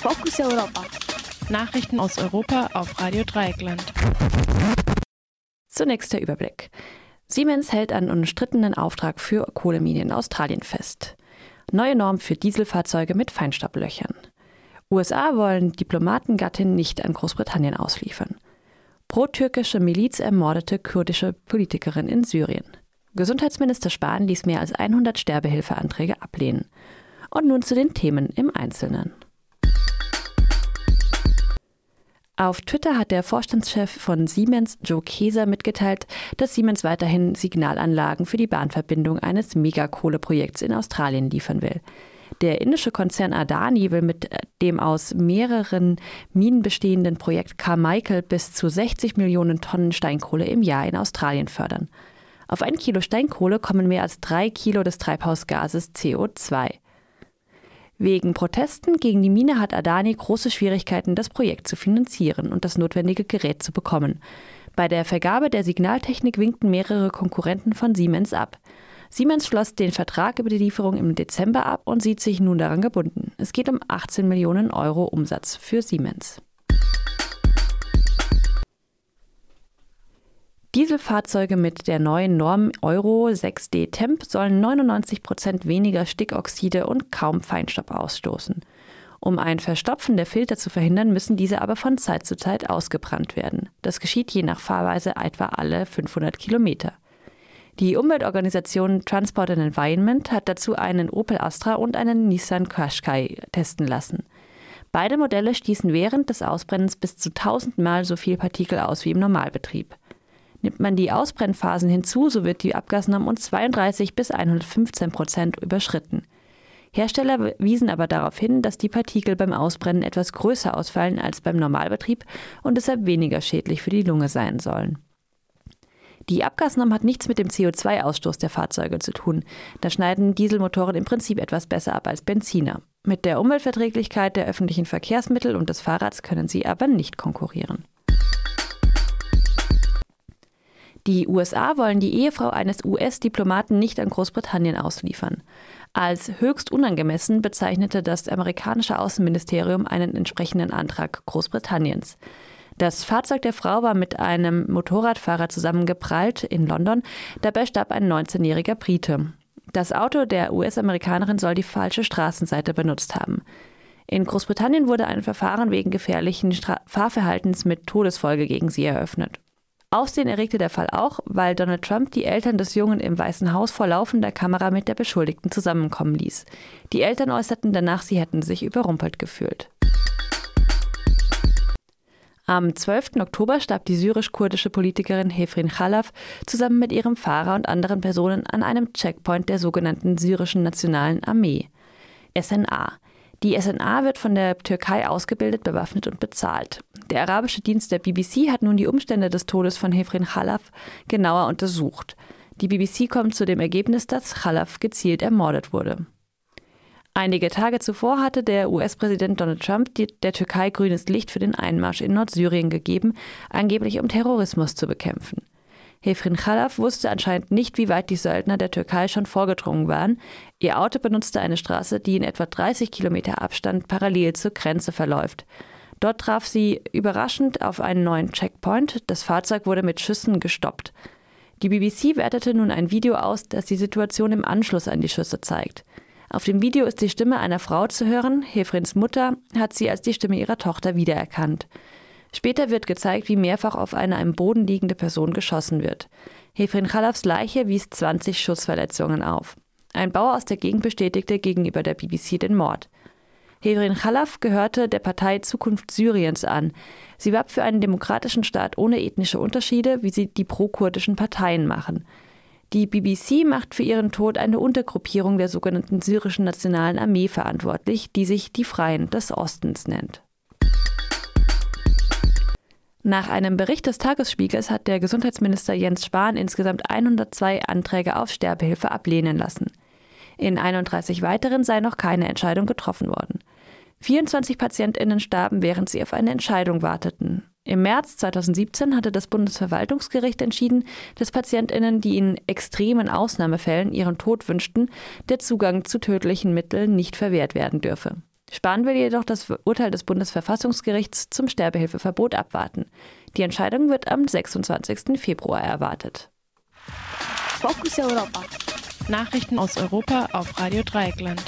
Fokus Europa. Nachrichten aus Europa auf Radio Dreieckland. Zunächst der Überblick. Siemens hält einen umstrittenen Auftrag für Kohleminen in Australien fest. Neue Norm für Dieselfahrzeuge mit Feinstaublöchern. USA wollen Diplomatengattin nicht an Großbritannien ausliefern. Pro-türkische Miliz ermordete kurdische Politikerin in Syrien. Gesundheitsminister Spahn ließ mehr als 100 Sterbehilfeanträge ablehnen. Und nun zu den Themen im Einzelnen. Auf Twitter hat der Vorstandschef von Siemens, Joe Keser, mitgeteilt, dass Siemens weiterhin Signalanlagen für die Bahnverbindung eines Megakohleprojekts in Australien liefern will. Der indische Konzern Adani will mit dem aus mehreren Minen bestehenden Projekt Carmichael bis zu 60 Millionen Tonnen Steinkohle im Jahr in Australien fördern. Auf ein Kilo Steinkohle kommen mehr als drei Kilo des Treibhausgases CO2. Wegen Protesten gegen die Mine hat Adani große Schwierigkeiten, das Projekt zu finanzieren und das notwendige Gerät zu bekommen. Bei der Vergabe der Signaltechnik winkten mehrere Konkurrenten von Siemens ab. Siemens schloss den Vertrag über die Lieferung im Dezember ab und sieht sich nun daran gebunden. Es geht um 18 Millionen Euro Umsatz für Siemens. Dieselfahrzeuge mit der neuen Norm Euro 6D Temp sollen 99 Prozent weniger Stickoxide und kaum Feinstaub ausstoßen. Um ein Verstopfen der Filter zu verhindern, müssen diese aber von Zeit zu Zeit ausgebrannt werden. Das geschieht je nach Fahrweise etwa alle 500 Kilometer. Die Umweltorganisation Transport and Environment hat dazu einen Opel Astra und einen Nissan Qashqai testen lassen. Beide Modelle stießen während des Ausbrennens bis zu 1000 Mal so viel Partikel aus wie im Normalbetrieb. Nimmt man die Ausbrennphasen hinzu, so wird die Abgasnorm um 32 bis 115 Prozent überschritten. Hersteller wiesen aber darauf hin, dass die Partikel beim Ausbrennen etwas größer ausfallen als beim Normalbetrieb und deshalb weniger schädlich für die Lunge sein sollen. Die Abgasnorm hat nichts mit dem CO2-Ausstoß der Fahrzeuge zu tun. Da schneiden Dieselmotoren im Prinzip etwas besser ab als Benziner. Mit der Umweltverträglichkeit der öffentlichen Verkehrsmittel und des Fahrrads können sie aber nicht konkurrieren. Die USA wollen die Ehefrau eines US-Diplomaten nicht an Großbritannien ausliefern. Als höchst unangemessen bezeichnete das amerikanische Außenministerium einen entsprechenden Antrag Großbritanniens. Das Fahrzeug der Frau war mit einem Motorradfahrer zusammengeprallt in London. Dabei starb ein 19-jähriger Brite. Das Auto der US-Amerikanerin soll die falsche Straßenseite benutzt haben. In Großbritannien wurde ein Verfahren wegen gefährlichen Stra Fahrverhaltens mit Todesfolge gegen sie eröffnet. Aufsehen erregte der Fall auch, weil Donald Trump die Eltern des Jungen im Weißen Haus vor laufender Kamera mit der Beschuldigten zusammenkommen ließ. Die Eltern äußerten danach, sie hätten sich überrumpelt gefühlt. Am 12. Oktober starb die syrisch-kurdische Politikerin Hefrin Khalaf zusammen mit ihrem Fahrer und anderen Personen an einem Checkpoint der sogenannten syrischen Nationalen Armee, SNA. Die SNA wird von der Türkei ausgebildet, bewaffnet und bezahlt. Der arabische Dienst der BBC hat nun die Umstände des Todes von Hefrin Khalaf genauer untersucht. Die BBC kommt zu dem Ergebnis, dass Khalaf gezielt ermordet wurde. Einige Tage zuvor hatte der US-Präsident Donald Trump die, der Türkei grünes Licht für den Einmarsch in Nordsyrien gegeben, angeblich um Terrorismus zu bekämpfen. Hefrin Khalaf wusste anscheinend nicht, wie weit die Söldner der Türkei schon vorgedrungen waren. Ihr Auto benutzte eine Straße, die in etwa 30 Kilometer Abstand parallel zur Grenze verläuft. Dort traf sie überraschend auf einen neuen Checkpoint. Das Fahrzeug wurde mit Schüssen gestoppt. Die BBC wertete nun ein Video aus, das die Situation im Anschluss an die Schüsse zeigt. Auf dem Video ist die Stimme einer Frau zu hören. Hefrins Mutter hat sie als die Stimme ihrer Tochter wiedererkannt. Später wird gezeigt, wie mehrfach auf eine am Boden liegende Person geschossen wird. Hefrin Khalafs Leiche wies 20 Schussverletzungen auf. Ein Bauer aus der Gegend bestätigte gegenüber der BBC den Mord. Hefrin Khalaf gehörte der Partei Zukunft Syriens an. Sie warb für einen demokratischen Staat ohne ethnische Unterschiede, wie sie die pro-kurdischen Parteien machen. Die BBC macht für ihren Tod eine Untergruppierung der sogenannten syrischen Nationalen Armee verantwortlich, die sich die Freien des Ostens nennt. Nach einem Bericht des Tagesspiegels hat der Gesundheitsminister Jens Spahn insgesamt 102 Anträge auf Sterbehilfe ablehnen lassen. In 31 weiteren sei noch keine Entscheidung getroffen worden. 24 Patientinnen starben, während sie auf eine Entscheidung warteten. Im März 2017 hatte das Bundesverwaltungsgericht entschieden, dass Patientinnen, die in extremen Ausnahmefällen ihren Tod wünschten, der Zugang zu tödlichen Mitteln nicht verwehrt werden dürfe. Spahn will jedoch das Urteil des Bundesverfassungsgerichts zum Sterbehilfeverbot abwarten. Die Entscheidung wird am 26. Februar erwartet. Fokus Europa. Nachrichten aus Europa auf Radio Dreieckland.